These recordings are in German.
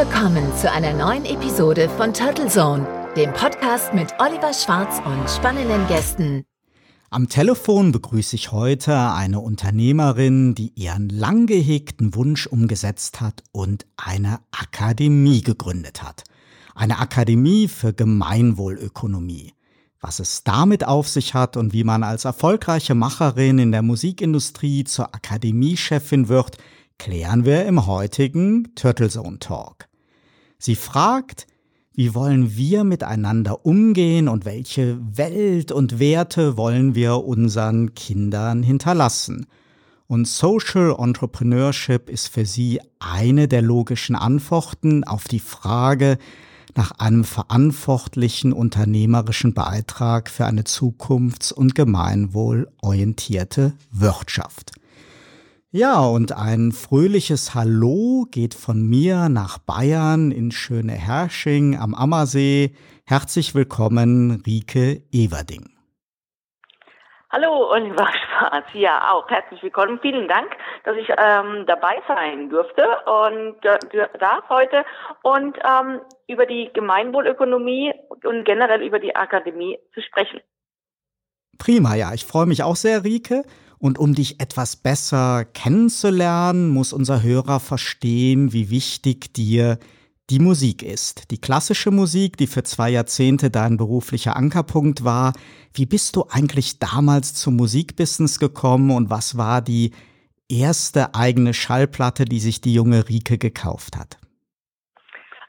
willkommen zu einer neuen Episode von Turtle Zone, dem Podcast mit Oliver Schwarz und spannenden Gästen. Am Telefon begrüße ich heute eine Unternehmerin, die ihren lang gehegten Wunsch umgesetzt hat und eine Akademie gegründet hat. Eine Akademie für Gemeinwohlökonomie. Was es damit auf sich hat und wie man als erfolgreiche Macherin in der Musikindustrie zur Akademiechefin wird, klären wir im heutigen Turtlezone Talk. Sie fragt, wie wollen wir miteinander umgehen und welche Welt und Werte wollen wir unseren Kindern hinterlassen? Und Social Entrepreneurship ist für sie eine der logischen Antworten auf die Frage nach einem verantwortlichen unternehmerischen Beitrag für eine zukunfts- und gemeinwohlorientierte Wirtschaft. Ja, und ein fröhliches Hallo geht von mir nach Bayern in schöne Hersching am Ammersee. Herzlich willkommen, Rike Everding. Hallo Oliver Schwarz, ja auch herzlich willkommen. Vielen Dank, dass ich ähm, dabei sein durfte und äh, darf heute und ähm, über die Gemeinwohlökonomie und generell über die Akademie zu sprechen. Prima, ja, ich freue mich auch sehr, Rike. Und um dich etwas besser kennenzulernen, muss unser Hörer verstehen, wie wichtig dir die Musik ist. Die klassische Musik, die für zwei Jahrzehnte dein beruflicher Ankerpunkt war. Wie bist du eigentlich damals zum Musikbusiness gekommen und was war die erste eigene Schallplatte, die sich die junge Rike gekauft hat?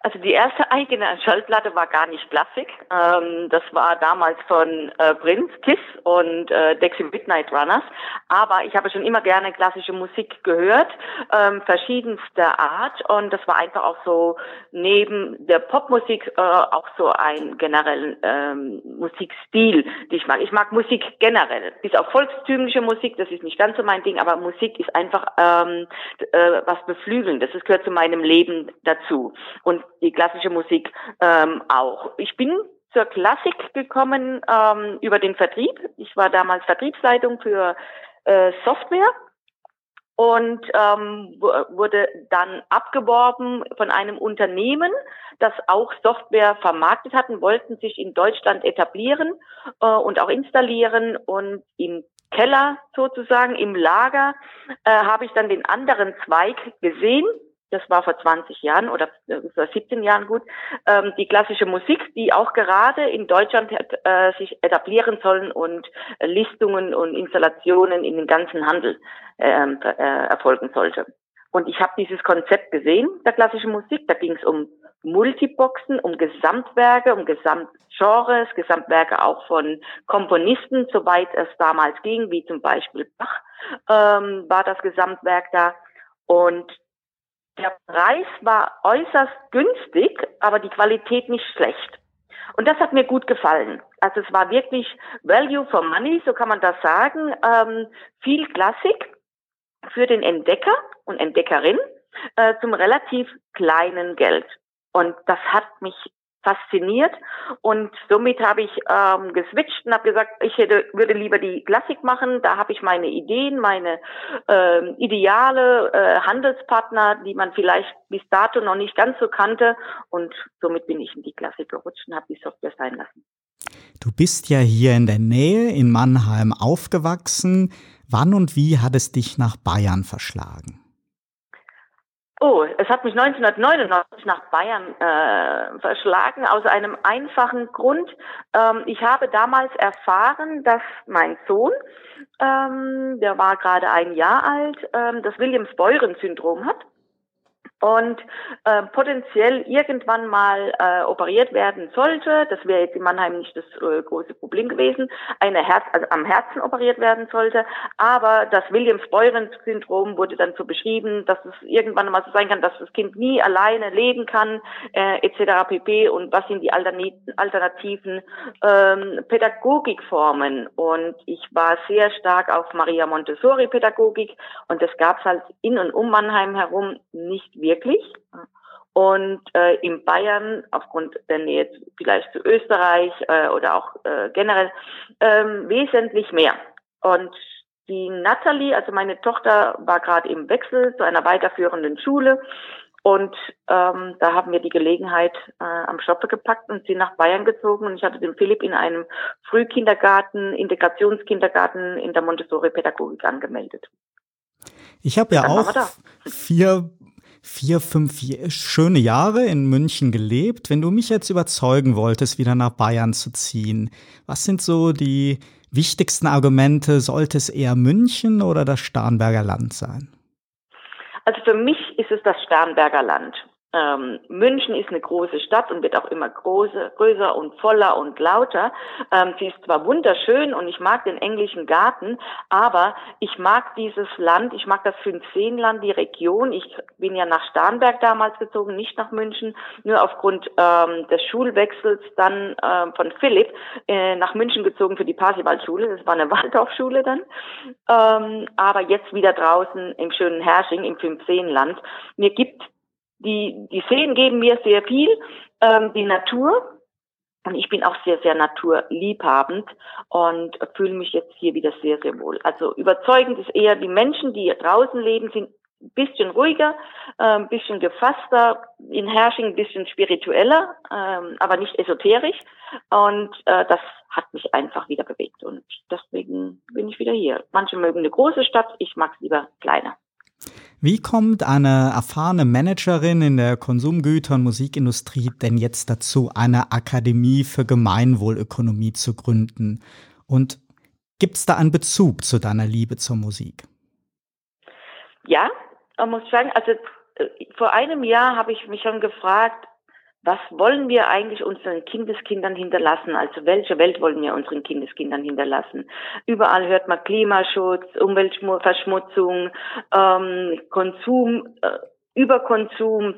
Also die erste eigene Schallplatte war gar nicht Klassik. Ähm, das war damals von äh, Prince, Kiss und äh, Dexy Midnight Runners. Aber ich habe schon immer gerne klassische Musik gehört, ähm, verschiedenster Art. Und das war einfach auch so neben der Popmusik äh, auch so ein generellen ähm, Musikstil, die ich mag. Ich mag Musik generell. Bis auf volkstümliche Musik, das ist nicht ganz so mein Ding, aber Musik ist einfach ähm, äh, was Beflügelndes. Das gehört zu meinem Leben dazu. Und die klassische Musik ähm, auch. Ich bin zur Klassik gekommen ähm, über den Vertrieb. Ich war damals Vertriebsleitung für äh, Software und ähm, wurde dann abgeworben von einem Unternehmen, das auch Software vermarktet hatten, wollten sich in Deutschland etablieren äh, und auch installieren und im Keller sozusagen im Lager äh, habe ich dann den anderen Zweig gesehen das war vor 20 Jahren oder äh, vor 17 Jahren gut, ähm, die klassische Musik, die auch gerade in Deutschland äh, sich etablieren sollen und Listungen und Installationen in den ganzen Handel ähm, äh, erfolgen sollte. Und ich habe dieses Konzept gesehen, der klassischen Musik. Da ging es um Multiboxen, um Gesamtwerke, um Gesamtgenres, Gesamtwerke auch von Komponisten, soweit es damals ging, wie zum Beispiel Bach, ähm, war das Gesamtwerk da. Und der Preis war äußerst günstig, aber die Qualität nicht schlecht. Und das hat mir gut gefallen. Also es war wirklich Value for Money, so kann man das sagen. Ähm, viel Klassik für den Entdecker und Entdeckerin äh, zum relativ kleinen Geld. Und das hat mich fasziniert und somit habe ich ähm, geswitcht und habe gesagt, ich hätte, würde lieber die Klassik machen. Da habe ich meine Ideen, meine ähm, Ideale, äh, Handelspartner, die man vielleicht bis dato noch nicht ganz so kannte und somit bin ich in die Klassik gerutscht und habe die Software sein lassen. Du bist ja hier in der Nähe in Mannheim aufgewachsen. Wann und wie hat es dich nach Bayern verschlagen? Oh, es hat mich 1999 nach Bayern äh, verschlagen aus einem einfachen Grund. Ähm, ich habe damals erfahren, dass mein Sohn, ähm, der war gerade ein Jahr alt, ähm, das Williams-Beuren-Syndrom hat und äh, potenziell irgendwann mal äh, operiert werden sollte, das wäre jetzt in Mannheim nicht das äh, große Problem gewesen, eine Herz, also am Herzen operiert werden sollte, aber das Williams-Beuren-Syndrom wurde dann so beschrieben, dass es irgendwann mal so sein kann, dass das Kind nie alleine leben kann, äh, etc. pp. Und was sind die alternativen ähm, Pädagogikformen? Und ich war sehr stark auf Maria Montessori-Pädagogik und das gab es halt in und um Mannheim herum nicht wirklich wirklich. Und äh, in Bayern, aufgrund der Nähe vielleicht zu Österreich äh, oder auch äh, generell, ähm, wesentlich mehr. Und die Natalie, also meine Tochter, war gerade im Wechsel zu einer weiterführenden Schule Und ähm, da haben wir die Gelegenheit äh, am Schoppe gepackt und sind nach Bayern gezogen. Und ich hatte den Philipp in einem Frühkindergarten, Integrationskindergarten in der Montessori-Pädagogik angemeldet. Ich habe ja auch vier, vier, fünf schöne Jahre in München gelebt. Wenn du mich jetzt überzeugen wolltest, wieder nach Bayern zu ziehen, was sind so die wichtigsten Argumente? Sollte es eher München oder das Starnberger Land sein? Also für mich ist es das Starnberger Land. Ähm, München ist eine große Stadt und wird auch immer große, größer und voller und lauter. Ähm, sie ist zwar wunderschön und ich mag den englischen Garten, aber ich mag dieses Land, ich mag das Fünfseenland, die Region. Ich bin ja nach Starnberg damals gezogen, nicht nach München, nur aufgrund ähm, des Schulwechsels dann ähm, von Philipp äh, nach München gezogen für die Parsivalschule. Das war eine Waldorfschule dann. Ähm, aber jetzt wieder draußen im schönen Hersching, im Fünfseenland. Mir gibt die, die Seen geben mir sehr viel, ähm, die Natur. Und ich bin auch sehr, sehr naturliebhabend und fühle mich jetzt hier wieder sehr, sehr wohl. Also überzeugend ist eher die Menschen, die draußen leben, sind ein bisschen ruhiger, ein bisschen gefasster, in Herrsching ein bisschen spiritueller, ähm, aber nicht esoterisch. Und äh, das hat mich einfach wieder bewegt. Und deswegen bin ich wieder hier. Manche mögen eine große Stadt, ich mag es lieber kleiner. Wie kommt eine erfahrene Managerin in der Konsumgüter- und Musikindustrie denn jetzt dazu, eine Akademie für Gemeinwohlökonomie zu gründen? Und gibt es da einen Bezug zu deiner Liebe zur Musik? Ja, man muss sagen, also äh, vor einem Jahr habe ich mich schon gefragt, was wollen wir eigentlich unseren Kindeskindern hinterlassen? Also welche Welt wollen wir unseren Kindeskindern hinterlassen? Überall hört man Klimaschutz, Umweltverschmutzung, ähm, Konsum, äh, Überkonsum.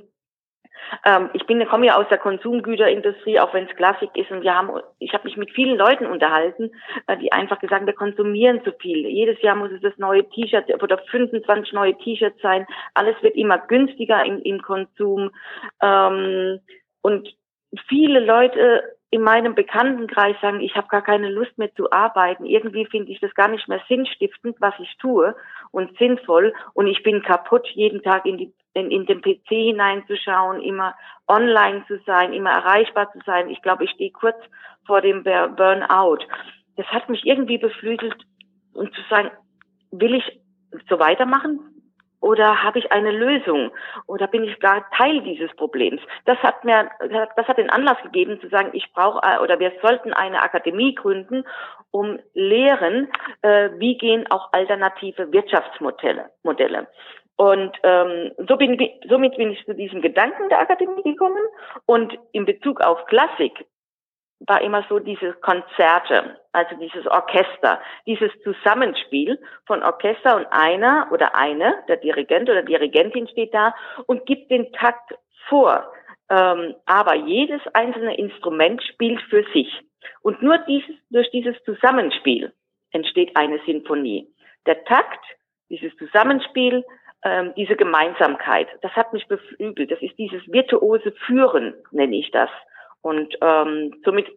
Ähm, ich bin, komme ja aus der Konsumgüterindustrie, auch wenn es Klassik ist. Und wir haben, ich habe mich mit vielen Leuten unterhalten, äh, die einfach gesagt, haben, wir konsumieren zu viel. Jedes Jahr muss es das neue T-Shirt oder 25 neue T-Shirts sein. Alles wird immer günstiger im, im Konsum. Ähm, und viele Leute in meinem Bekanntenkreis sagen, ich habe gar keine Lust mehr zu arbeiten. Irgendwie finde ich das gar nicht mehr sinnstiftend, was ich tue und sinnvoll. Und ich bin kaputt, jeden Tag in, die, in, in den PC hineinzuschauen, immer online zu sein, immer erreichbar zu sein. Ich glaube, ich stehe kurz vor dem Burnout. Das hat mich irgendwie beflügelt und zu sagen, will ich so weitermachen? Oder habe ich eine Lösung oder bin ich gar Teil dieses Problems? Das hat mir, das hat den Anlass gegeben zu sagen, ich brauche äh, oder wir sollten eine Akademie gründen, um lehren, äh, wie gehen auch alternative Wirtschaftsmodelle. Modelle. Und ähm, so bin, somit bin ich zu diesem Gedanken der Akademie gekommen. Und in Bezug auf Klassik war immer so diese Konzerte, also dieses Orchester, dieses Zusammenspiel von Orchester und einer oder eine, der Dirigent oder Dirigentin steht da und gibt den Takt vor. Ähm, aber jedes einzelne Instrument spielt für sich. Und nur dieses, durch dieses Zusammenspiel entsteht eine Sinfonie. Der Takt, dieses Zusammenspiel, ähm, diese Gemeinsamkeit, das hat mich beflügelt. Das ist dieses virtuose Führen, nenne ich das. Und ähm, somit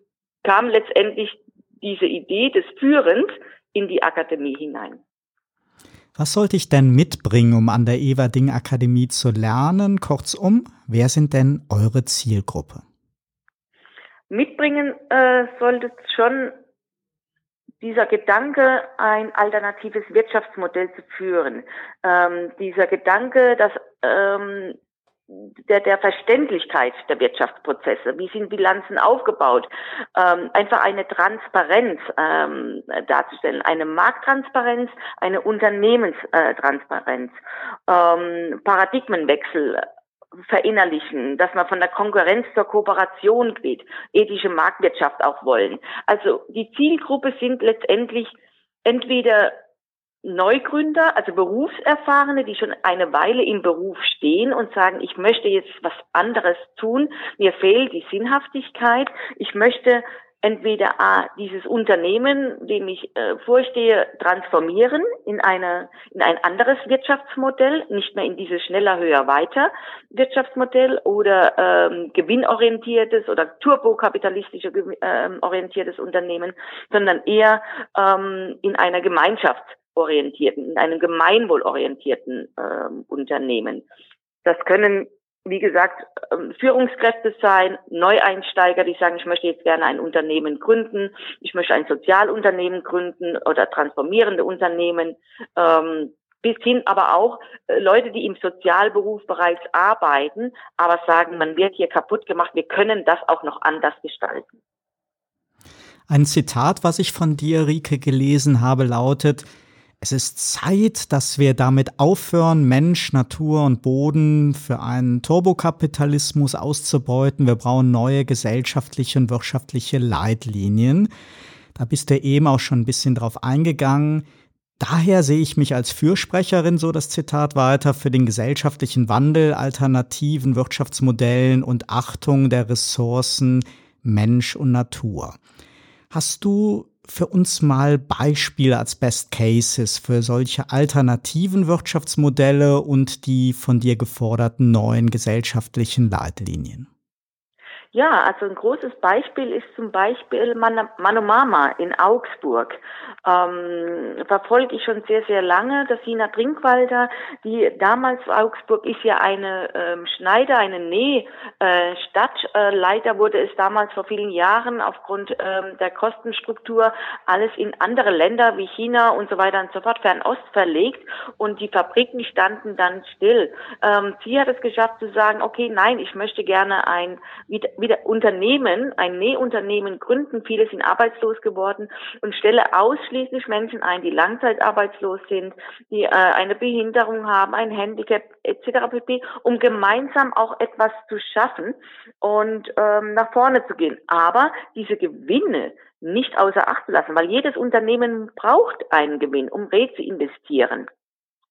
kam letztendlich diese Idee des Führens in die Akademie hinein. Was sollte ich denn mitbringen, um an der Everding Akademie zu lernen? Kurzum, wer sind denn eure Zielgruppe? Mitbringen äh, sollte schon dieser Gedanke, ein alternatives Wirtschaftsmodell zu führen. Ähm, dieser Gedanke, dass ähm, der, der Verständlichkeit der Wirtschaftsprozesse. Wie sind Bilanzen aufgebaut? Ähm, einfach eine Transparenz ähm, darzustellen, eine Markttransparenz, eine Unternehmenstransparenz, ähm, Paradigmenwechsel verinnerlichen, dass man von der Konkurrenz zur Kooperation geht, ethische Marktwirtschaft auch wollen. Also die Zielgruppe sind letztendlich entweder Neugründer, also Berufserfahrene, die schon eine Weile im Beruf stehen und sagen, ich möchte jetzt was anderes tun, mir fehlt die Sinnhaftigkeit, ich möchte entweder A, dieses Unternehmen, dem ich äh, vorstehe, transformieren in eine in ein anderes Wirtschaftsmodell, nicht mehr in dieses schneller, höher, weiter Wirtschaftsmodell oder ähm, gewinnorientiertes oder turbokapitalistische ähm, orientiertes Unternehmen, sondern eher ähm, in einer Gemeinschaft orientierten, in einem gemeinwohlorientierten ähm, Unternehmen. Das können wie gesagt, ähm, Führungskräfte sein, Neueinsteiger, die sagen, ich möchte jetzt gerne ein Unternehmen gründen, ich möchte ein Sozialunternehmen gründen oder transformierende Unternehmen, ähm, bis hin aber auch äh, Leute, die im Sozialberuf bereits arbeiten, aber sagen, man wird hier kaputt gemacht, wir können das auch noch anders gestalten. Ein Zitat, was ich von dir, Rike, gelesen habe, lautet, es ist Zeit, dass wir damit aufhören, Mensch, Natur und Boden für einen Turbokapitalismus auszubeuten. Wir brauchen neue gesellschaftliche und wirtschaftliche Leitlinien. Da bist du eben auch schon ein bisschen drauf eingegangen. Daher sehe ich mich als Fürsprecherin, so das Zitat weiter, für den gesellschaftlichen Wandel, alternativen Wirtschaftsmodellen und Achtung der Ressourcen Mensch und Natur. Hast du für uns mal Beispiele als Best Cases für solche alternativen Wirtschaftsmodelle und die von dir geforderten neuen gesellschaftlichen Leitlinien? Ja, also ein großes Beispiel ist zum Beispiel Man Manomama in Augsburg. Ähm, verfolge ich schon sehr, sehr lange. Das Sina Trinkwalder, die damals Augsburg ist ja eine ähm, Schneider, eine Nähstadt. Äh, leider wurde es damals vor vielen Jahren aufgrund ähm, der Kostenstruktur alles in andere Länder wie China und so weiter und so fort, Fernost verlegt und die Fabriken standen dann still. Ähm, sie hat es geschafft zu sagen, okay, nein, ich möchte gerne ein wieder wieder Unternehmen, ein Nähunternehmen gründen. Viele sind arbeitslos geworden und stelle ausschließlich Menschen ein, die langzeitarbeitslos sind, die äh, eine Behinderung haben, ein Handicap etc. pp, um gemeinsam auch etwas zu schaffen und ähm, nach vorne zu gehen. Aber diese Gewinne nicht außer Acht lassen, weil jedes Unternehmen braucht einen Gewinn, um Reh zu investieren.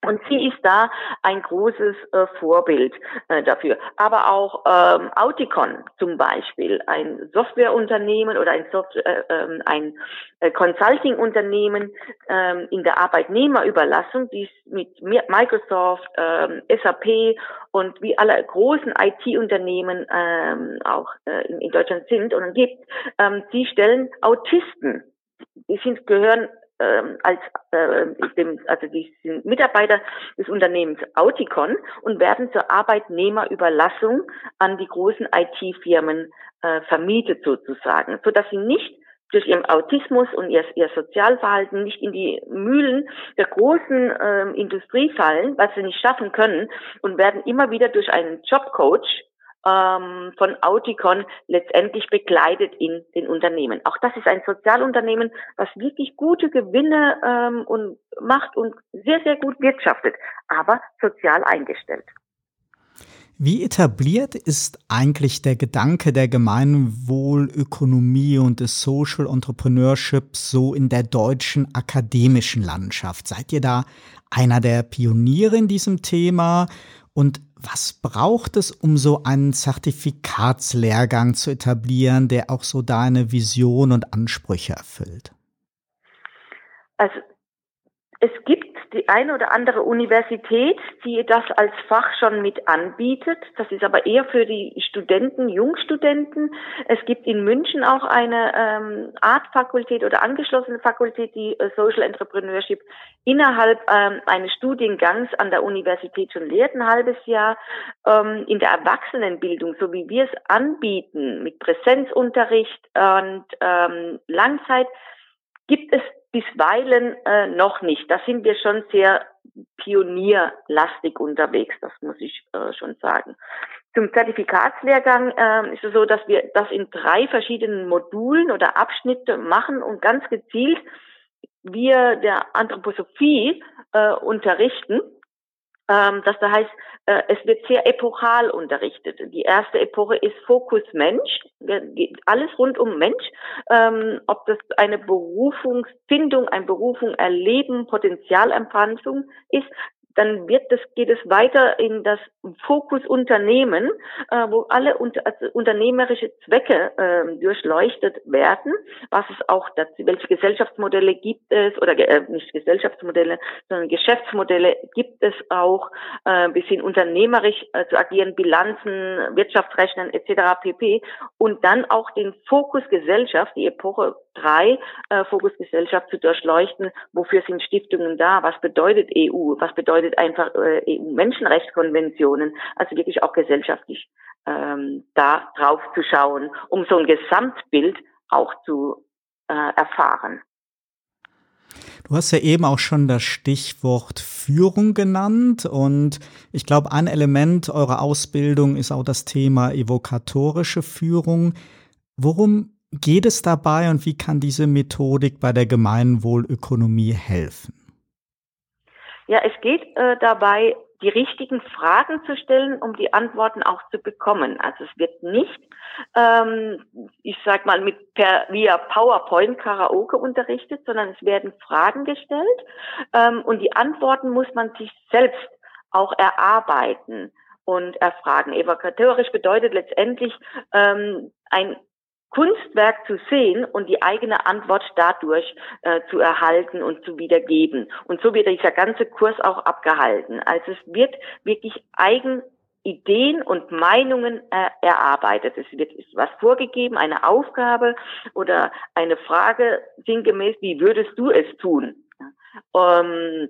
Und sie ist da ein großes äh, Vorbild äh, dafür. Aber auch ähm, Auticon zum Beispiel, ein Softwareunternehmen oder ein, Soft äh, ähm, ein äh, Consulting-Unternehmen ähm, in der Arbeitnehmerüberlassung, die mit Microsoft, ähm, SAP und wie alle großen IT-Unternehmen auch äh, in, in, Deutschland sind und gibt, ähm, sie stellen Autisten die sind, gehören ähm, als äh, dem, also die sind Mitarbeiter des Unternehmens Auticon und werden zur Arbeitnehmerüberlassung an die großen IT-Firmen äh, vermietet sozusagen, so dass sie nicht durch ihren Autismus und ihr, ihr Sozialverhalten nicht in die Mühlen der großen ähm, Industrie fallen, was sie nicht schaffen können und werden immer wieder durch einen Jobcoach ähm, von Auticon letztendlich begleitet in den Unternehmen. Auch das ist ein Sozialunternehmen, was wirklich gute Gewinne ähm, und macht und sehr, sehr gut wirtschaftet, aber sozial eingestellt. Wie etabliert ist eigentlich der Gedanke der Gemeinwohlökonomie und des Social Entrepreneurship so in der deutschen akademischen Landschaft? Seid ihr da einer der Pioniere in diesem Thema? Und was braucht es, um so einen Zertifikatslehrgang zu etablieren, der auch so deine Vision und Ansprüche erfüllt? Also es gibt die eine oder andere Universität, die das als Fach schon mit anbietet. Das ist aber eher für die Studenten, Jungstudenten. Es gibt in München auch eine ähm, Art-Fakultät oder angeschlossene Fakultät, die äh, Social Entrepreneurship innerhalb ähm, eines Studiengangs an der Universität schon lehrt, ein halbes Jahr. Ähm, in der Erwachsenenbildung, so wie wir es anbieten, mit Präsenzunterricht und ähm, Langzeit, gibt es bisweilen äh, noch nicht. Da sind wir schon sehr pionierlastig unterwegs, das muss ich äh, schon sagen. Zum Zertifikatslehrgang äh, ist es so, dass wir das in drei verschiedenen Modulen oder Abschnitte machen und ganz gezielt wir der Anthroposophie äh, unterrichten. Ähm, das da heißt, äh, es wird sehr epochal unterrichtet. Die erste Epoche ist Fokus Mensch, alles rund um Mensch, ähm, ob das eine Berufungsfindung, ein Berufung erleben, Potenzialempanzung ist, dann wird das, geht es weiter in das Fokus Unternehmen, äh, wo alle unter, also unternehmerische Zwecke äh, durchleuchtet werden, was es auch dazu, welche Gesellschaftsmodelle gibt es, oder äh, nicht Gesellschaftsmodelle, sondern Geschäftsmodelle gibt es auch, äh, bis hin unternehmerisch äh, zu agieren, Bilanzen, Wirtschaftsrechnen etc. pp. Und dann auch den Fokus Gesellschaft, die Epoche drei äh, Fokus Gesellschaft zu durchleuchten, wofür sind Stiftungen da, was bedeutet EU, was bedeutet bedeutet einfach äh, EU-Menschenrechtskonventionen, also wirklich auch gesellschaftlich ähm, da drauf zu schauen, um so ein Gesamtbild auch zu äh, erfahren. Du hast ja eben auch schon das Stichwort Führung genannt und ich glaube, ein Element eurer Ausbildung ist auch das Thema evokatorische Führung. Worum geht es dabei und wie kann diese Methodik bei der Gemeinwohlökonomie helfen? Ja, es geht äh, dabei die richtigen Fragen zu stellen, um die Antworten auch zu bekommen. Also es wird nicht, ähm, ich sag mal, mit per, via PowerPoint Karaoke unterrichtet, sondern es werden Fragen gestellt ähm, und die Antworten muss man sich selbst auch erarbeiten und erfragen. Evokatorisch bedeutet letztendlich ähm, ein Kunstwerk zu sehen und die eigene Antwort dadurch äh, zu erhalten und zu wiedergeben. Und so wird dieser ganze Kurs auch abgehalten. Also es wird wirklich eigen Ideen und Meinungen äh, erarbeitet. Es wird was vorgegeben, eine Aufgabe oder eine Frage sinngemäß, wie würdest du es tun? Ähm,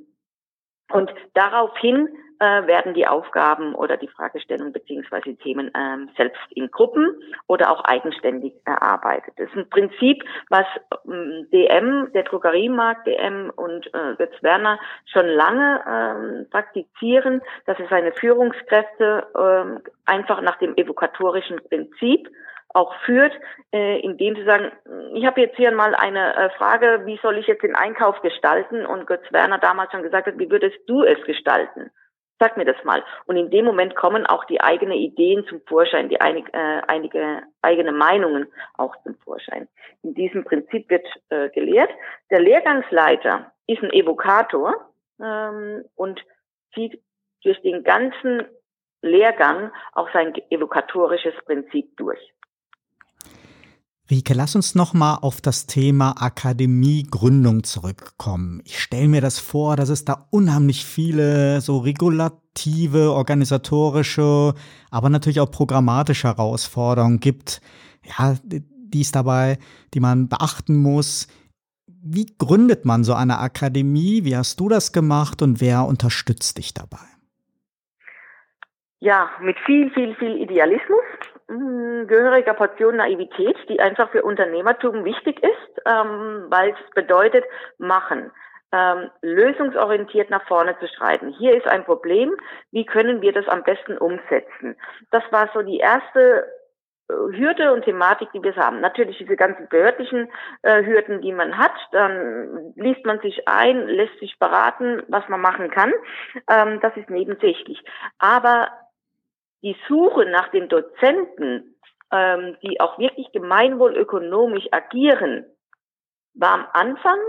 und daraufhin äh, werden die Aufgaben oder die Fragestellungen beziehungsweise Themen ähm, selbst in Gruppen oder auch eigenständig erarbeitet. Das ist ein Prinzip, was ähm, DM, der Drogeriemarkt DM und äh, Götz Werner schon lange ähm, praktizieren, dass es seine Führungskräfte ähm, einfach nach dem evokatorischen Prinzip auch führt, äh, indem sie sagen, ich habe jetzt hier mal eine äh, Frage, wie soll ich jetzt den Einkauf gestalten? Und Götz Werner damals schon gesagt hat, wie würdest du es gestalten? Sag mir das mal. Und in dem Moment kommen auch die eigenen Ideen zum Vorschein, die einig, äh, einige eigene Meinungen auch zum Vorschein. In diesem Prinzip wird äh, gelehrt. Der Lehrgangsleiter ist ein Evokator ähm, und zieht durch den ganzen Lehrgang auch sein evokatorisches Prinzip durch. Rike, lass uns noch mal auf das Thema Akademiegründung zurückkommen. Ich stelle mir das vor, dass es da unheimlich viele so regulative, organisatorische, aber natürlich auch programmatische Herausforderungen gibt. Ja, die es dabei, die man beachten muss. Wie gründet man so eine Akademie? Wie hast du das gemacht und wer unterstützt dich dabei? Ja, mit viel, viel, viel Idealismus gehöriger Portion Naivität, die einfach für Unternehmertum wichtig ist, ähm, weil es bedeutet, machen. Ähm, lösungsorientiert nach vorne zu schreiten. Hier ist ein Problem, wie können wir das am besten umsetzen? Das war so die erste äh, Hürde und Thematik, die wir haben. Natürlich diese ganzen behördlichen äh, Hürden, die man hat, dann liest man sich ein, lässt sich beraten, was man machen kann. Ähm, das ist nebensächlich. Aber die Suche nach den Dozenten, ähm, die auch wirklich gemeinwohlökonomisch agieren, war am Anfang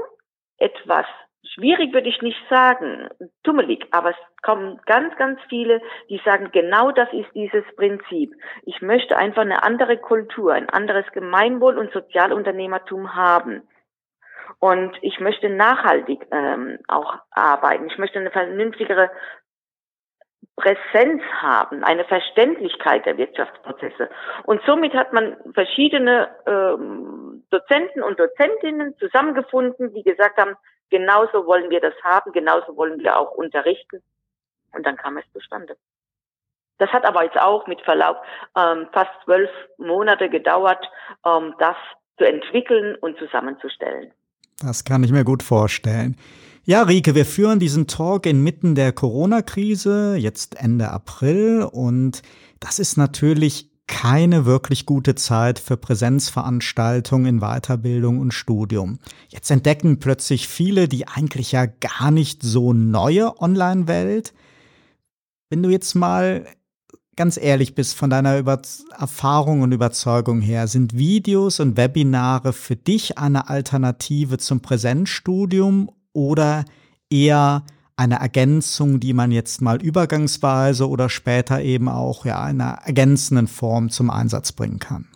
etwas schwierig, würde ich nicht sagen, tummelig, aber es kommen ganz, ganz viele, die sagen, genau das ist dieses Prinzip. Ich möchte einfach eine andere Kultur, ein anderes Gemeinwohl- und Sozialunternehmertum haben. Und ich möchte nachhaltig ähm, auch arbeiten. Ich möchte eine vernünftigere Präsenz haben, eine Verständlichkeit der Wirtschaftsprozesse. Und somit hat man verschiedene ähm, Dozenten und Dozentinnen zusammengefunden, die gesagt haben, genauso wollen wir das haben, genauso wollen wir auch unterrichten. Und dann kam es zustande. Das hat aber jetzt auch mit Verlauf ähm, fast zwölf Monate gedauert, ähm, das zu entwickeln und zusammenzustellen. Das kann ich mir gut vorstellen. Ja, Rike, wir führen diesen Talk inmitten der Corona-Krise, jetzt Ende April, und das ist natürlich keine wirklich gute Zeit für Präsenzveranstaltungen in Weiterbildung und Studium. Jetzt entdecken plötzlich viele die eigentlich ja gar nicht so neue Online-Welt. Wenn du jetzt mal ganz ehrlich bist von deiner Über Erfahrung und Überzeugung her, sind Videos und Webinare für dich eine Alternative zum Präsenzstudium oder eher eine Ergänzung, die man jetzt mal übergangsweise oder später eben auch ja in einer ergänzenden Form zum Einsatz bringen kann.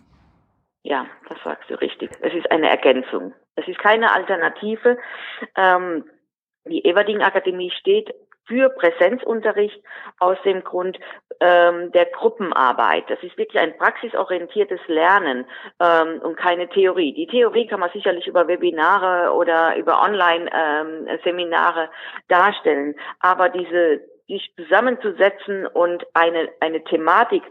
Ja, das sagst du richtig. Es ist eine Ergänzung. Es ist keine Alternative. Ähm, die Everding Akademie steht für Präsenzunterricht aus dem Grund ähm, der Gruppenarbeit. Das ist wirklich ein praxisorientiertes Lernen ähm, und keine Theorie. Die Theorie kann man sicherlich über Webinare oder über Online-Seminare ähm, darstellen, aber diese sich zusammenzusetzen und eine, eine Thematik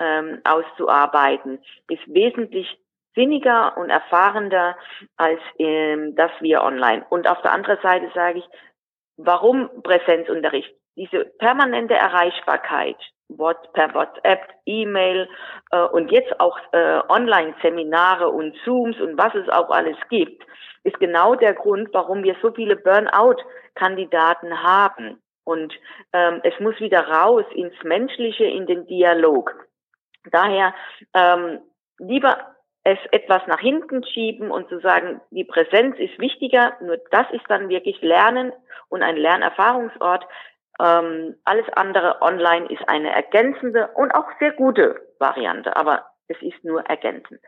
ähm, auszuarbeiten, ist wesentlich sinniger und erfahrender als ähm, das wir online. Und auf der anderen Seite sage ich, warum Präsenzunterricht? Diese permanente Erreichbarkeit per WhatsApp, E-Mail äh, und jetzt auch äh, Online-Seminare und Zooms und was es auch alles gibt, ist genau der Grund, warum wir so viele Burnout-Kandidaten haben. Und ähm, es muss wieder raus ins Menschliche, in den Dialog. Daher ähm, lieber es etwas nach hinten schieben und zu sagen, die Präsenz ist wichtiger, nur das ist dann wirklich Lernen und ein Lernerfahrungsort. Ähm, alles andere online ist eine ergänzende und auch sehr gute Variante, aber es ist nur ergänzend.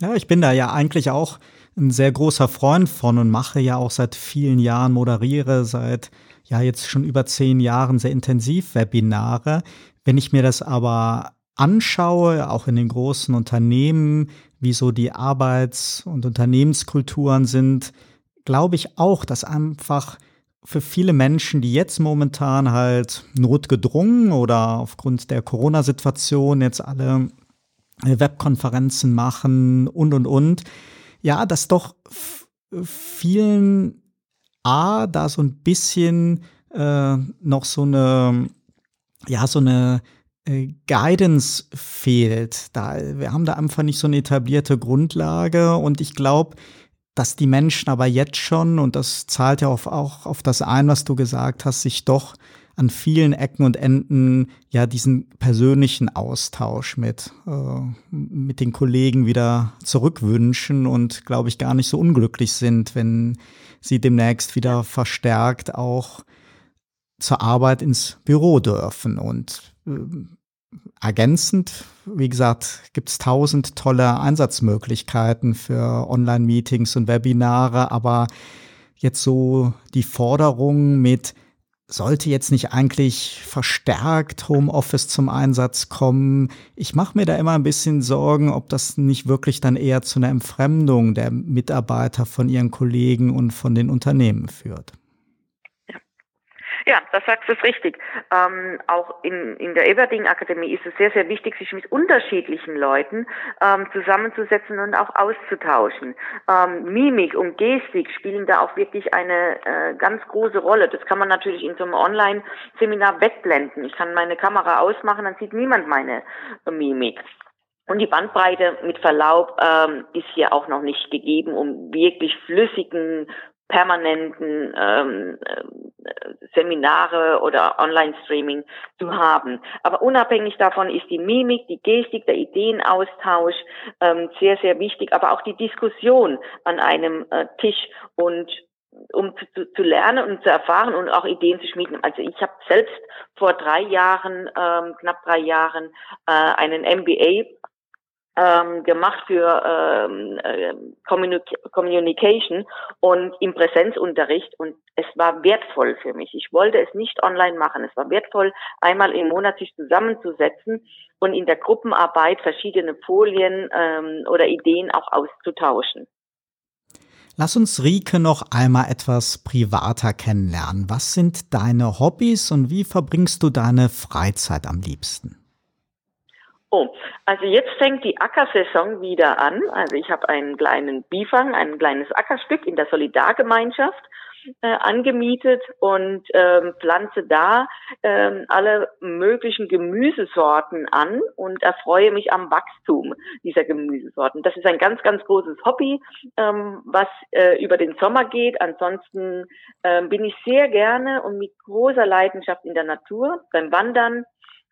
Ja, ich bin da ja eigentlich auch ein sehr großer Freund von und mache ja auch seit vielen Jahren, moderiere seit ja jetzt schon über zehn Jahren sehr intensiv Webinare. Wenn ich mir das aber anschaue, auch in den großen Unternehmen, wie so die Arbeits- und Unternehmenskulturen sind, glaube ich auch, dass einfach für viele Menschen, die jetzt momentan halt notgedrungen oder aufgrund der Corona-Situation jetzt alle Webkonferenzen machen und, und, und, ja, dass doch vielen A, da so ein bisschen äh, noch so eine, ja, so eine äh, Guidance fehlt. Da, wir haben da einfach nicht so eine etablierte Grundlage und ich glaube, dass die Menschen aber jetzt schon, und das zahlt ja auf, auch auf das ein, was du gesagt hast, sich doch an vielen Ecken und Enden ja diesen persönlichen Austausch mit, äh, mit den Kollegen wieder zurückwünschen und glaube ich gar nicht so unglücklich sind, wenn sie demnächst wieder verstärkt auch zur Arbeit ins Büro dürfen. Und äh, ergänzend, wie gesagt, gibt es tausend tolle Einsatzmöglichkeiten für Online-Meetings und Webinare, aber jetzt so die Forderung mit sollte jetzt nicht eigentlich verstärkt Homeoffice zum Einsatz kommen? Ich mache mir da immer ein bisschen Sorgen, ob das nicht wirklich dann eher zu einer Entfremdung der Mitarbeiter von ihren Kollegen und von den Unternehmen führt. Ja, das sagst du richtig. Ähm, auch in, in der Everding Akademie ist es sehr, sehr wichtig, sich mit unterschiedlichen Leuten ähm, zusammenzusetzen und auch auszutauschen. Ähm, Mimik und Gestik spielen da auch wirklich eine äh, ganz große Rolle. Das kann man natürlich in so einem Online-Seminar wegblenden. Ich kann meine Kamera ausmachen, dann sieht niemand meine äh, Mimik. Und die Bandbreite mit Verlaub ähm, ist hier auch noch nicht gegeben, um wirklich flüssigen permanenten ähm, äh, Seminare oder Online-Streaming zu haben. Aber unabhängig davon ist die Mimik, die Gestik, der Ideenaustausch ähm, sehr, sehr wichtig, aber auch die Diskussion an einem äh, Tisch und um zu, zu, lernen und zu erfahren und auch Ideen zu schmieden. Also ich habe selbst vor drei Jahren, ähm, knapp drei Jahren, äh, einen MBA ähm, gemacht für ähm, äh, Communication und im Präsenzunterricht und es war wertvoll für mich. Ich wollte es nicht online machen. Es war wertvoll, einmal im Monat sich zusammenzusetzen und in der Gruppenarbeit verschiedene Folien ähm, oder Ideen auch auszutauschen. Lass uns Rike noch einmal etwas privater kennenlernen. Was sind deine Hobbys und wie verbringst du deine Freizeit am liebsten? Oh, also jetzt fängt die Ackersaison wieder an. Also ich habe einen kleinen Bifang, ein kleines Ackerstück in der Solidargemeinschaft äh, angemietet und ähm, pflanze da ähm, alle möglichen Gemüsesorten an und erfreue mich am Wachstum dieser Gemüsesorten. Das ist ein ganz, ganz großes Hobby, ähm, was äh, über den Sommer geht. Ansonsten ähm, bin ich sehr gerne und mit großer Leidenschaft in der Natur, beim Wandern,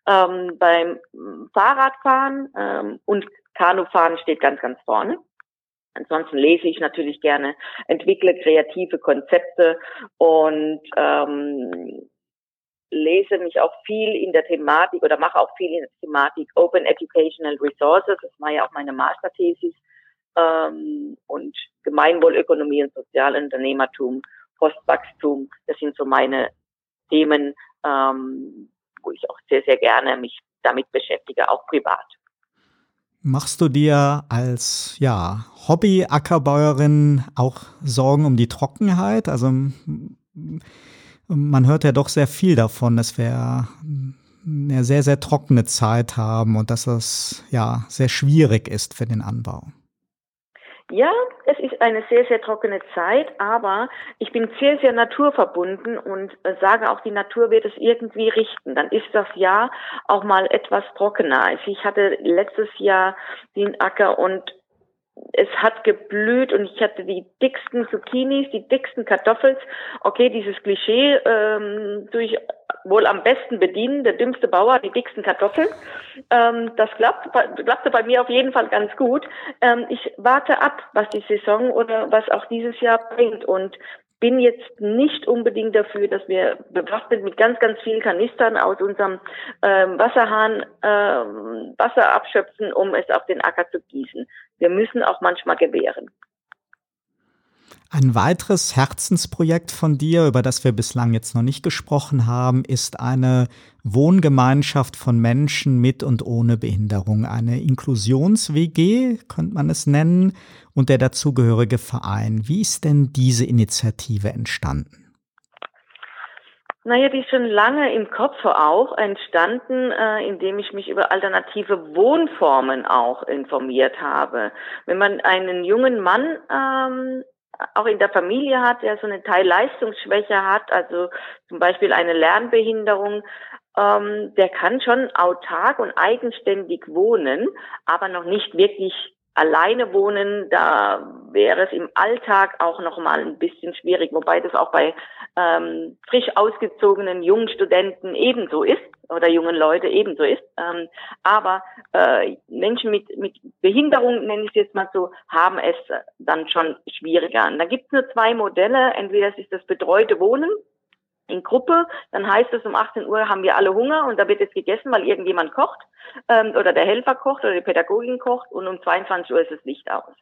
ähm, beim Fahrradfahren ähm, und Kanufahren steht ganz, ganz vorne. Ansonsten lese ich natürlich gerne, entwickle kreative Konzepte und ähm, lese mich auch viel in der Thematik oder mache auch viel in der Thematik Open Educational Resources. Das war ja auch meine Masterthesis ähm, und Gemeinwohlökonomie und Sozialunternehmertum, Postwachstum. Das sind so meine Themen, ähm, wo ich auch sehr, sehr gerne mich damit beschäftige, auch privat. Machst du dir als ja, Hobby-Ackerbäuerin auch Sorgen um die Trockenheit? Also man hört ja doch sehr viel davon, dass wir eine sehr, sehr trockene Zeit haben und dass das ja sehr schwierig ist für den Anbau. Ja, es ist eine sehr, sehr trockene Zeit, aber ich bin sehr, sehr naturverbunden und äh, sage auch, die Natur wird es irgendwie richten. Dann ist das Jahr auch mal etwas trockener. Also ich hatte letztes Jahr den Acker und es hat geblüht und ich hatte die dicksten Zucchinis, die dicksten Kartoffels. Okay, dieses Klischee ähm, durch wohl am besten bedienen, der dümmste Bauer, die dicksten Kartoffeln. Ähm, das klappt, klappte bei mir auf jeden Fall ganz gut. Ähm, ich warte ab, was die Saison oder was auch dieses Jahr bringt und bin jetzt nicht unbedingt dafür, dass wir bewaffnet mit ganz, ganz vielen Kanistern aus unserem ähm, Wasserhahn ähm, Wasser abschöpfen, um es auf den Acker zu gießen. Wir müssen auch manchmal gewähren. Ein weiteres Herzensprojekt von dir, über das wir bislang jetzt noch nicht gesprochen haben, ist eine Wohngemeinschaft von Menschen mit und ohne Behinderung, eine Inklusions-WG, könnte man es nennen, und der dazugehörige Verein. Wie ist denn diese Initiative entstanden? Naja, die ist schon lange im Kopf auch entstanden, äh, indem ich mich über alternative Wohnformen auch informiert habe. Wenn man einen jungen Mann ähm, auch in der Familie hat, der so eine Teilleistungsschwäche hat, also zum Beispiel eine Lernbehinderung, ähm, der kann schon autark und eigenständig wohnen, aber noch nicht wirklich alleine wohnen, da wäre es im Alltag auch noch mal ein bisschen schwierig, wobei das auch bei ähm, frisch ausgezogenen jungen Studenten ebenso ist oder jungen Leute ebenso ist. Ähm, aber äh, Menschen mit, mit Behinderung, nenne ich es jetzt mal so, haben es dann schon schwieriger. Und da gibt es nur zwei Modelle. Entweder es ist das betreute Wohnen, in Gruppe, dann heißt es um 18 Uhr haben wir alle Hunger und da wird jetzt gegessen, weil irgendjemand kocht ähm, oder der Helfer kocht oder die Pädagogin kocht und um 22 Uhr ist das Licht aus.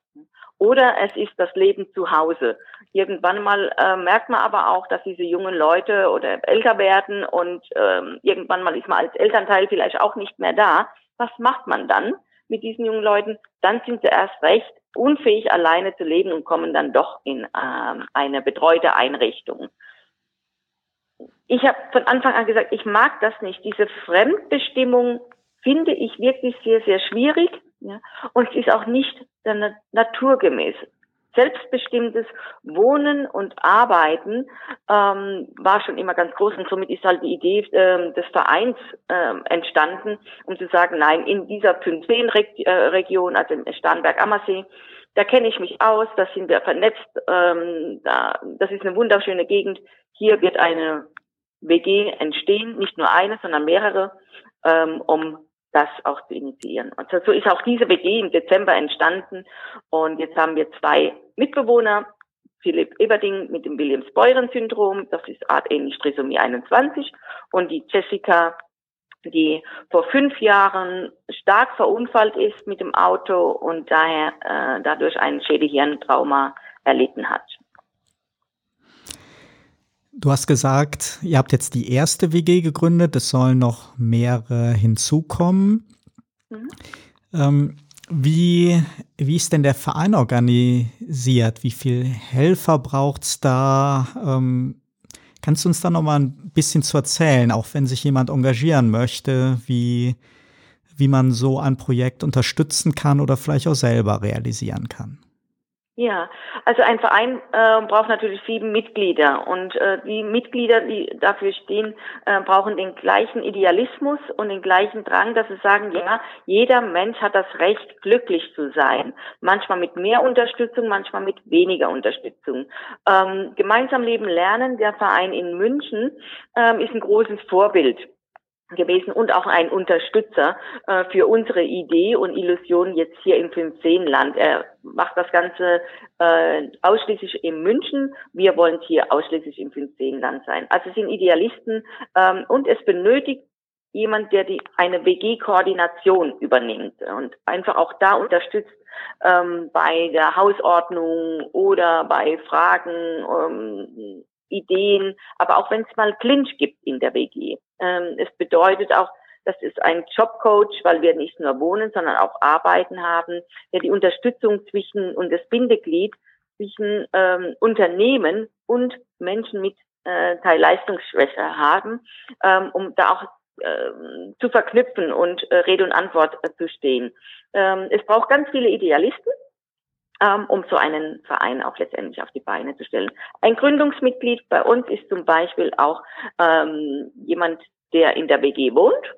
Oder es ist das Leben zu Hause. Irgendwann mal äh, merkt man aber auch, dass diese jungen Leute oder älter werden und ähm, irgendwann mal ist man als Elternteil vielleicht auch nicht mehr da. Was macht man dann mit diesen jungen Leuten? Dann sind sie erst recht unfähig, alleine zu leben und kommen dann doch in ähm, eine betreute Einrichtung ich habe von Anfang an gesagt, ich mag das nicht. Diese Fremdbestimmung finde ich wirklich sehr, sehr schwierig. Ja? Und es ist auch nicht der naturgemäß. Selbstbestimmtes Wohnen und Arbeiten ähm, war schon immer ganz groß und somit ist halt die Idee ähm, des Vereins ähm, entstanden, um zu sagen, nein, in dieser 5-10-Region, also im Starnberg-Ammersee, da kenne ich mich aus, da sind wir vernetzt, ähm, da, das ist eine wunderschöne Gegend. Hier wird eine WG entstehen, nicht nur eine, sondern mehrere, ähm, um das auch zu initiieren. Und so ist auch diese WG im Dezember entstanden. Und jetzt haben wir zwei Mitbewohner, Philipp Eberding mit dem Williams-Beuren-Syndrom, das ist artähnlich Trisomie 21, und die Jessica, die vor fünf Jahren stark verunfallt ist mit dem Auto und daher äh, dadurch ein Schädelhirntrauma erlitten hat. Du hast gesagt, ihr habt jetzt die erste WG gegründet, es sollen noch mehrere hinzukommen. Mhm. Ähm, wie, wie ist denn der Verein organisiert? Wie viele Helfer braucht es da? Ähm, kannst du uns da noch mal ein bisschen zu erzählen, auch wenn sich jemand engagieren möchte, wie, wie man so ein Projekt unterstützen kann oder vielleicht auch selber realisieren kann? Ja, also ein Verein äh, braucht natürlich viele Mitglieder und äh, die Mitglieder, die dafür stehen, äh, brauchen den gleichen Idealismus und den gleichen Drang, dass sie sagen, ja, jeder Mensch hat das Recht, glücklich zu sein. Manchmal mit mehr Unterstützung, manchmal mit weniger Unterstützung. Ähm, gemeinsam Leben lernen, der Verein in München, ähm, ist ein großes Vorbild gewesen und auch ein Unterstützer äh, für unsere Idee und Illusion jetzt hier im 15-Land. Er macht das Ganze äh, ausschließlich in München. Wir wollen hier ausschließlich im 15-Land sein. Also es sind Idealisten ähm, und es benötigt jemand, der die eine WG-Koordination übernimmt und einfach auch da unterstützt ähm, bei der Hausordnung oder bei Fragen ähm, Ideen, aber auch wenn es mal Clinch gibt in der WG. Ähm, es bedeutet auch, das ist ein Jobcoach, weil wir nicht nur wohnen, sondern auch arbeiten haben, der die Unterstützung zwischen und das Bindeglied zwischen ähm, Unternehmen und Menschen mit äh, Teilleistungsschwäche haben, ähm, um da auch äh, zu verknüpfen und äh, Rede und Antwort äh, zu stehen. Ähm, es braucht ganz viele Idealisten, ähm, um so einen Verein auch letztendlich auf die Beine zu stellen. Ein Gründungsmitglied bei uns ist zum Beispiel auch ähm, jemand, der in der WG wohnt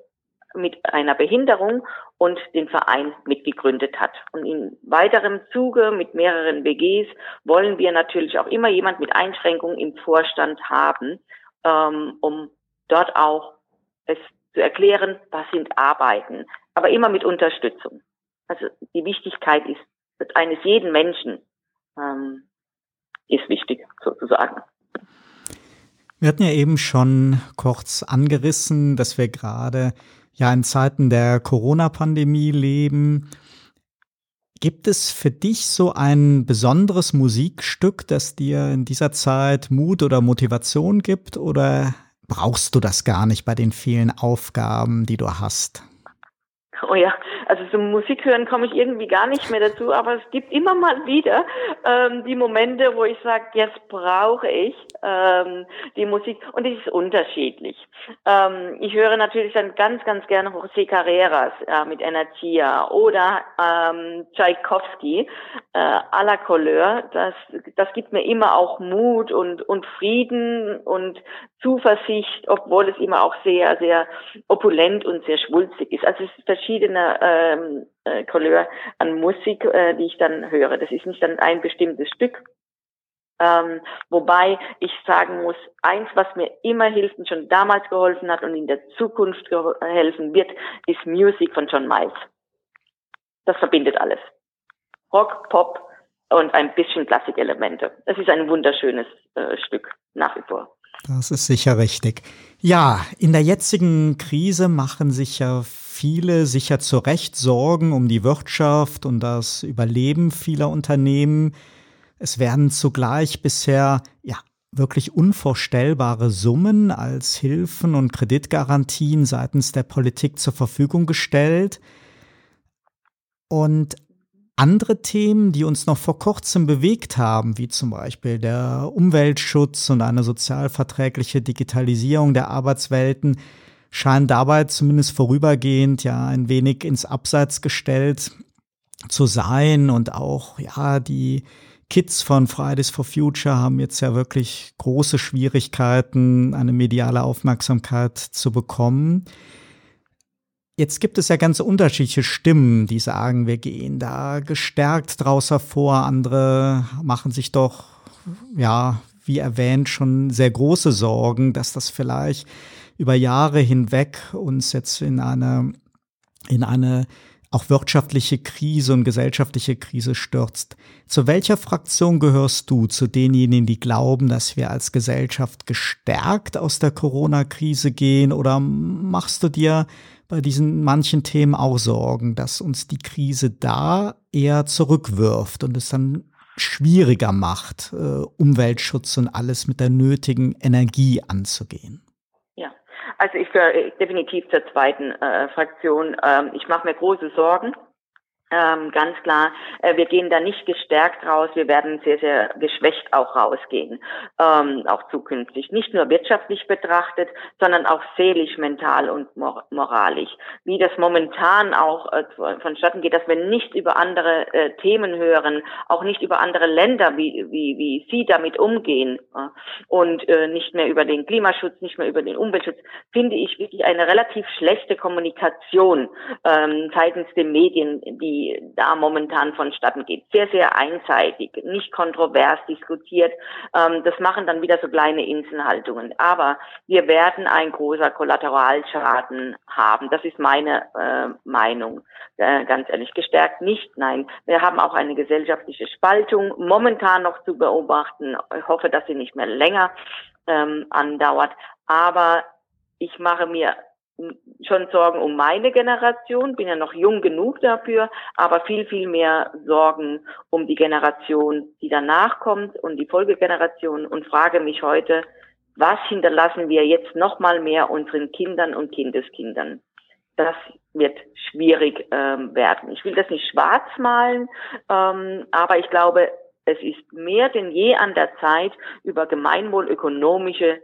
mit einer Behinderung und den Verein mitgegründet hat. Und in weiterem Zuge mit mehreren WGs wollen wir natürlich auch immer jemand mit Einschränkungen im Vorstand haben, ähm, um dort auch es zu erklären, was sind Arbeiten, aber immer mit Unterstützung. Also die Wichtigkeit ist eines jeden Menschen ähm, ist wichtig sozusagen. Wir hatten ja eben schon kurz angerissen, dass wir gerade ja in Zeiten der Corona-Pandemie leben. Gibt es für dich so ein besonderes Musikstück, das dir in dieser Zeit Mut oder Motivation gibt? Oder brauchst du das gar nicht bei den vielen Aufgaben, die du hast? Oh ja, also zum Musik hören komme ich irgendwie gar nicht mehr dazu, aber es gibt immer mal wieder ähm, die Momente, wo ich sage, jetzt brauche ich ähm, die Musik und es ist unterschiedlich. Ähm, ich höre natürlich dann ganz, ganz gerne José Carreras äh, mit Energia oder ähm, Tchaikovsky äh, à la Couleur. Das, das gibt mir immer auch Mut und, und Frieden und Zuversicht, obwohl es immer auch sehr, sehr opulent und sehr schwulzig ist. Also es ist verschiedene ähm, äh, Couleur an Musik, äh, die ich dann höre. Das ist nicht dann ein bestimmtes Stück. Ähm, wobei ich sagen muss, eins, was mir immer hilft und schon damals geholfen hat und in der Zukunft helfen wird, ist Music von John Miles. Das verbindet alles. Rock, Pop und ein bisschen Klassikelemente. Es ist ein wunderschönes äh, Stück nach wie vor. Das ist sicher richtig. Ja, in der jetzigen Krise machen sich ja viele sicher zu Recht Sorgen um die Wirtschaft und das Überleben vieler Unternehmen. Es werden zugleich bisher ja wirklich unvorstellbare Summen als Hilfen und Kreditgarantien seitens der Politik zur Verfügung gestellt. Und andere Themen, die uns noch vor kurzem bewegt haben, wie zum Beispiel der Umweltschutz und eine sozialverträgliche Digitalisierung der Arbeitswelten, scheinen dabei zumindest vorübergehend ja ein wenig ins Abseits gestellt zu sein und auch ja die Kids von Fridays for Future haben jetzt ja wirklich große Schwierigkeiten, eine mediale Aufmerksamkeit zu bekommen. Jetzt gibt es ja ganz unterschiedliche Stimmen, die sagen, wir gehen da gestärkt draus hervor. Andere machen sich doch, ja, wie erwähnt, schon sehr große Sorgen, dass das vielleicht über Jahre hinweg uns jetzt in eine, in eine auch wirtschaftliche Krise und gesellschaftliche Krise stürzt. Zu welcher Fraktion gehörst du? Zu denjenigen, die glauben, dass wir als Gesellschaft gestärkt aus der Corona-Krise gehen? Oder machst du dir bei diesen manchen Themen auch Sorgen, dass uns die Krise da eher zurückwirft und es dann schwieriger macht, äh, Umweltschutz und alles mit der nötigen Energie anzugehen? Also ich gehöre definitiv zur zweiten äh, Fraktion. Ähm, ich mache mir große Sorgen ähm, ganz klar, äh, wir gehen da nicht gestärkt raus, wir werden sehr, sehr geschwächt auch rausgehen, ähm, auch zukünftig. Nicht nur wirtschaftlich betrachtet, sondern auch seelisch, mental und mor moralisch. Wie das momentan auch äh, vonstatten geht, dass wir nicht über andere äh, Themen hören, auch nicht über andere Länder, wie, wie, wie sie damit umgehen äh, und äh, nicht mehr über den Klimaschutz, nicht mehr über den Umweltschutz, finde ich wirklich eine relativ schlechte Kommunikation ähm, seitens der Medien, die da momentan vonstatten geht. Sehr, sehr einseitig, nicht kontrovers diskutiert. Ähm, das machen dann wieder so kleine Inselhaltungen. Aber wir werden ein großer Kollateralschaden haben. Das ist meine äh, Meinung. Äh, ganz ehrlich gestärkt nicht. Nein, wir haben auch eine gesellschaftliche Spaltung momentan noch zu beobachten. Ich hoffe, dass sie nicht mehr länger ähm, andauert. Aber ich mache mir schon Sorgen um meine Generation, bin ja noch jung genug dafür, aber viel, viel mehr Sorgen um die Generation, die danach kommt und die Folgegeneration und frage mich heute, was hinterlassen wir jetzt noch mal mehr unseren Kindern und Kindeskindern? Das wird schwierig ähm, werden. Ich will das nicht schwarz malen, ähm, aber ich glaube, es ist mehr denn je an der Zeit, über gemeinwohlökonomische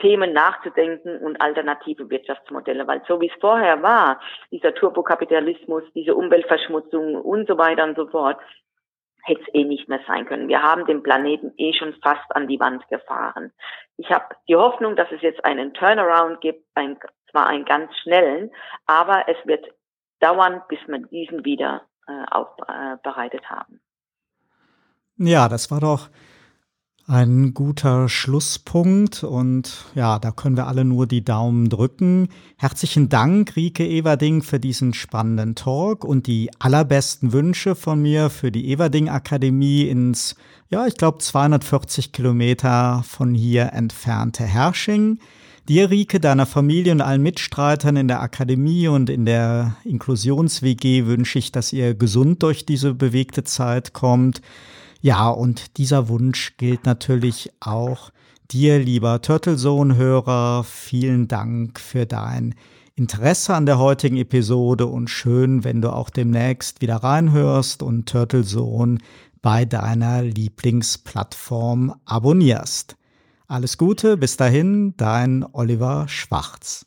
Themen nachzudenken und alternative Wirtschaftsmodelle, weil so wie es vorher war, dieser Turbokapitalismus, diese Umweltverschmutzung und so weiter und so fort, hätte es eh nicht mehr sein können. Wir haben den Planeten eh schon fast an die Wand gefahren. Ich habe die Hoffnung, dass es jetzt einen Turnaround gibt, ein, zwar einen ganz schnellen, aber es wird dauern, bis wir diesen wieder äh, aufbereitet haben. Ja, das war doch ein guter Schlusspunkt und ja, da können wir alle nur die Daumen drücken. Herzlichen Dank, Rike Everding, für diesen spannenden Talk und die allerbesten Wünsche von mir für die Everding Akademie ins, ja, ich glaube 240 Kilometer von hier entfernte Hersching. Dir, Rike, deiner Familie und allen Mitstreitern in der Akademie und in der Inklusions-WG wünsche ich, dass ihr gesund durch diese bewegte Zeit kommt ja, und dieser Wunsch gilt natürlich auch dir, lieber Turtlezone-Hörer. Vielen Dank für dein Interesse an der heutigen Episode und schön, wenn du auch demnächst wieder reinhörst und Turtlezone bei deiner Lieblingsplattform abonnierst. Alles Gute, bis dahin, dein Oliver Schwarz.